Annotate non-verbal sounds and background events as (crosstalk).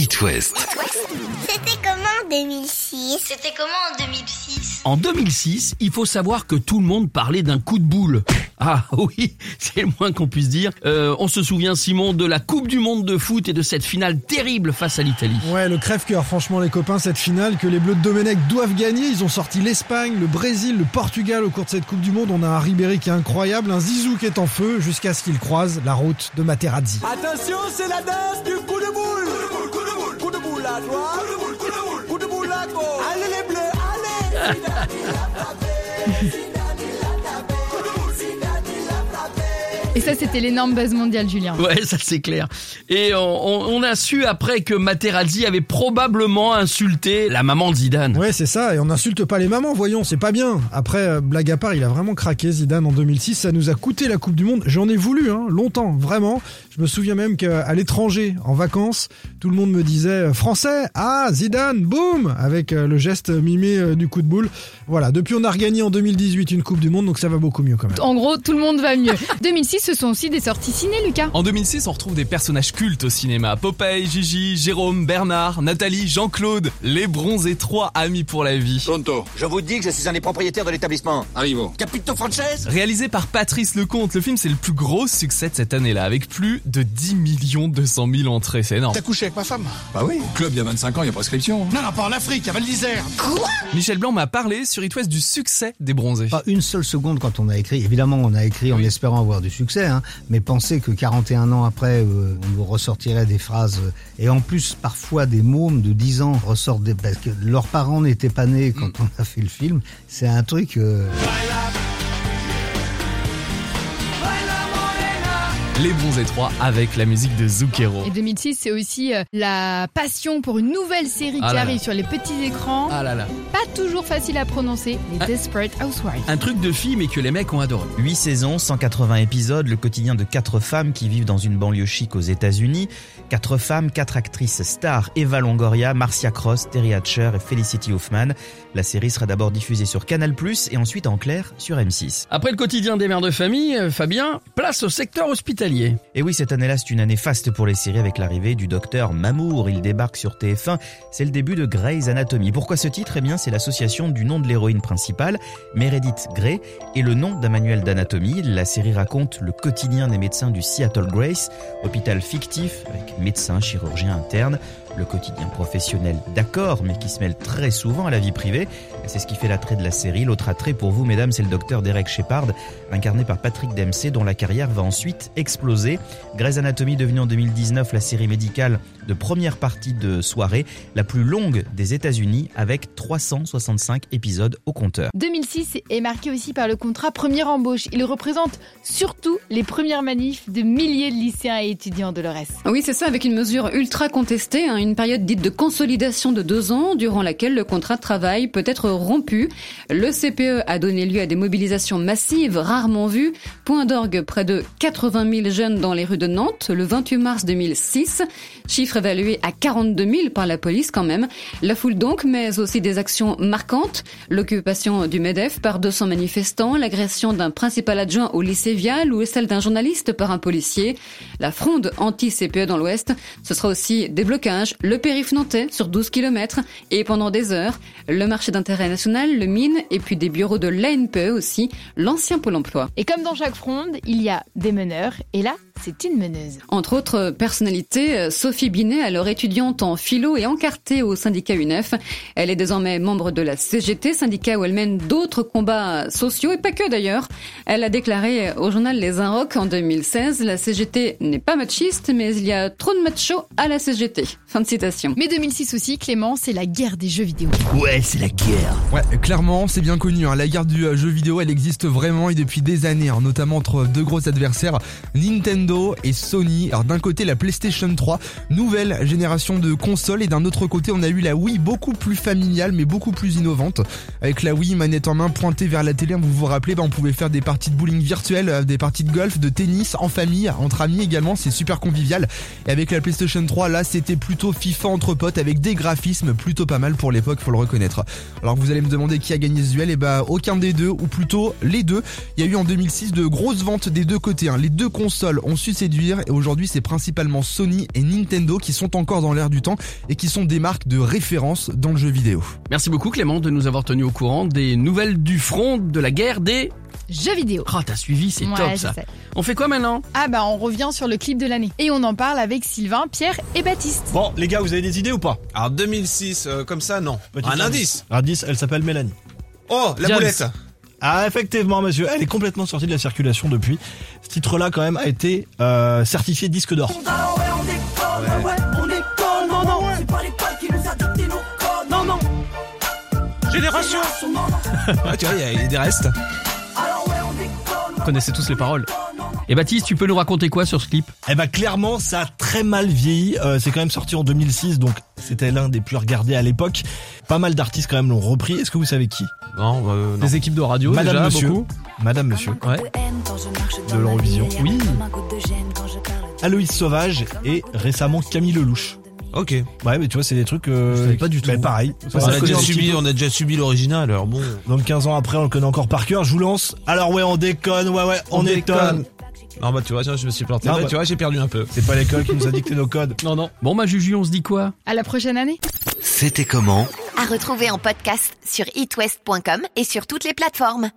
It West. C'était comment en 2006 C'était comment en 2006 En 2006, il faut savoir que tout le monde parlait d'un coup de boule. Ah (laughs) oui, c'est le moins qu'on puisse dire. Euh, on se souvient, Simon, de la Coupe du Monde de foot et de cette finale terrible face à l'Italie. Ouais, le crève-cœur, franchement, les copains, cette finale que les Bleus de Domenech doivent gagner. Ils ont sorti l'Espagne, le Brésil, le Portugal au cours de cette Coupe du Monde. On a un Ribéry qui est incroyable, un Zizou qui est en feu, jusqu'à ce qu'il croise la route de Materazzi. Attention, c'est la danse du coup de boule. À droite. Coup de boule, coup de boule, coup de boule à gauche. Allez les bleus, allez. Et ça, c'était l'énorme buzz mondial, Julien. Ouais, ça c'est clair. Et on, on a su après que Materazzi avait probablement insulté la maman de Zidane. Ouais, c'est ça, et on n'insulte pas les mamans, voyons, c'est pas bien. Après, euh, blague à part, il a vraiment craqué Zidane en 2006, ça nous a coûté la Coupe du Monde. J'en ai voulu, hein, longtemps, vraiment. Je me souviens même qu'à l'étranger, en vacances, tout le monde me disait euh, français, ah Zidane, boum, avec euh, le geste mimé du coup de boule. Voilà, depuis on a regagné en 2018 une Coupe du Monde, donc ça va beaucoup mieux quand même. En gros, tout le monde va mieux. (laughs) 2006, ce sont aussi des sorties ciné, Lucas. En 2006, on retrouve des personnages cultes au cinéma. Popeye, Gigi, Jérôme, Bernard, Nathalie, Jean-Claude, les bronzés trois amis pour la vie. Tonto, je vous dis que je suis un des propriétaires de l'établissement. Arrivo. Capito Frances? Réalisé par Patrice Lecomte, le film c'est le plus gros succès de cette année-là, avec plus de 10 millions 200 000 entrées, c'est énorme. T'as couché avec ma femme? Bah oui, club il y a 25 ans, il y a prescription. Non, non, pas en Afrique, à Val d'Isère. Michel Blanc m'a parlé sur It West du succès des bronzés. Pas une seule seconde quand on a écrit. Évidemment, on a écrit en espérant avoir du succès, hein, mais penser que 41 ans après, euh, on nous ressortirait des phrases, euh, et en plus, parfois des mômes de 10 ans ressortent des... parce que leurs parents n'étaient pas nés quand on a fait le film. C'est un truc... euh, Les bronzés 3 avec la musique de Zucchero. Et 2006, c'est aussi euh, la passion pour une nouvelle série Ah qui là arrive là. sur les petits écrans. Ah là là. Pas toujours facile à prononcer, les Ah. Desperate Housewives. Un truc de fille mais que les mecs ont adoré. 8 saisons, 180 épisodes, le quotidien de quatre femmes qui vivent dans une banlieue chic aux États-Unis. Quatre femmes, quatre actrices stars Eva Longoria, Marcia Cross, Terry Hatcher et Felicity Huffman. La série sera d'abord diffusée sur Canal+, et ensuite en clair sur M6. Après le quotidien des mères de famille, euh, Fabien, place au secteur hospitalier. Et oui, cette année-là, c'est une année faste pour les séries avec l'arrivée du docteur Mamour. Il débarque sur TF1. C'est le début de Grey's Anatomy. Pourquoi ce titre? Eh bien, c'est l'association du nom de l'héroïne principale, Meredith Grey, et le nom d'un manuel d'anatomie. La série raconte le quotidien des médecins du Seattle Grace, hôpital fictif avec médecins, chirurgiens internes. Le quotidien professionnel, d'accord, mais qui se mêle très souvent à la vie privée. C'est ce qui fait l'attrait de la série. L'autre attrait pour vous, mesdames, c'est le docteur Derek Shepard, incarné par Patrick Dempsey, dont la carrière va ensuite exploser. Grey's Anatomy devenue en 2019 la série médicale de première partie de soirée, la plus longue des États-Unis, avec 365 épisodes au compteur. 2006 est marqué aussi par le contrat première embauche. Il représente surtout les premières manifs de milliers de lycéens et étudiants de l'EURES. Oui, c'est ça, avec une mesure ultra contestée, hein, une période dite de consolidation de deux ans, durant laquelle le contrat de travail peut être rompu. Le CPE a donné lieu à des mobilisations massives, rarement vues. Point d'orgue, près de 80 000 jeunes dans les rues de Nantes, le 28 mars 2006. Chiffre évalué à 42 000 par la police quand même. La foule donc, mais aussi des actions marquantes. L'occupation du MEDEF par 200 manifestants, l'agression d'un principal adjoint au lycée Vial ou celle d'un journaliste par un policier. La fronde anti-CPE dans l'Ouest. Ce sera aussi des blocages, le périph' nantais sur 12 km et pendant des heures, le marché d'intérêt national, le mine et puis des bureaux de l'ANPE aussi, l'ancien Pôle emploi. Et comme dans chaque fronde, il y a des meneurs. Et là, c'est une meneuse. Entre autres personnalités, Sophie Binet, alors étudiante en philo et encartée au syndicat UNEF. Elle est désormais membre de la CGT, syndicat où elle mène d'autres combats sociaux et pas que d'ailleurs. Elle a déclaré au journal Les Inrocks en 2016, la CGT n'est pas machiste, mais il y a trop de machos à la CGT. Fin de citation. Mais 2006 aussi, Clément, c'est la guerre des jeux vidéo. Ouais, c'est la guerre. Ouais, clairement, c'est bien connu. hein. La guerre du euh, jeu vidéo, elle existe vraiment et depuis des années, hein, notamment entre deux gros adversaires, Nintendo et Sony. Alors d'un côté, la PlayStation 3, nouvelle génération de consoles, et d'un autre côté, on a eu la Wii, beaucoup plus familiale, mais beaucoup plus innovante. Avec la Wii, manette en main, pointée vers la télé, vous vous rappelez, bah, on pouvait faire des parties de bowling virtuelles, euh, des parties de golf, de tennis, en famille, entre amis également, c'est super convivial. Et avec la PlayStation 3, là, c'était plutôt FIFA entre potes, avec des graphismes plutôt pas mal pour l'époque, faut le reconnaître. Alors vous allez me demander qui a gagné ce duel, et bah aucun des deux, ou plutôt les deux. Il y a eu en 2006 de grosses ventes des deux côtés. hein. Les deux consoles ont su séduire et aujourd'hui c'est principalement Sony et Nintendo qui sont encore dans l'air du temps et qui sont des marques de référence dans le jeu vidéo. Merci beaucoup Clément de nous avoir tenu au courant des nouvelles du front de la guerre des... Jeux vidéo. Oh, t'as suivi, c'est Ouais, top ça. sais. On fait quoi maintenant? Ah bah on revient sur le clip de l'année. Et on en parle avec Sylvain, Pierre et Baptiste. Bon, les gars, vous avez des idées ou pas? Alors 2006, euh, comme ça, non. Petit Un indice. Indice, elle s'appelle Mélanie. Oh, la James. boulette. Ah, effectivement, monsieur, elle est complètement sortie de la circulation depuis. Ce titre-là, quand même, a été euh, certifié disque d'or. Génération. Ah, (laughs) tu vois, il y, a des restes. Vous connaissez tous les paroles. Et Baptiste, tu peux nous raconter quoi sur ce clip? Eh ben, clairement, ça a très mal vieilli. Euh, c'est quand même sorti en 2006, donc c'était l'un des plus regardés à l'époque. Pas mal d'artistes quand même l'ont repris. Est-ce que vous savez qui? Non, bah, euh, non. Des équipes de radio Madame, déjà, monsieur. beaucoup. Madame, monsieur. Ouais. De l'Eurovision. Oui. Aloïs Sauvage et récemment Camille Lelouch. Ok. Ouais, mais tu vois, c'est des trucs. Euh, pas du tout. bah, pareil. On a, déjà subi, on a déjà subi l'original, alors bon. Donc 15 ans après, on le connaît encore par cœur. Je vous lance. Alors ouais, on déconne. Ouais, ouais, on, On étonne. Non, bah tu vois, tiens, je me suis planté. Ah, Ouais, bah. Tu vois, j'ai perdu un peu. C'est pas l'école qui nous a dicté nos codes. Non, non. Bon, bah Juju, on se dit quoi? À la prochaine année. C'était comment? À retrouver en podcast sur itwest.com et sur toutes les plateformes.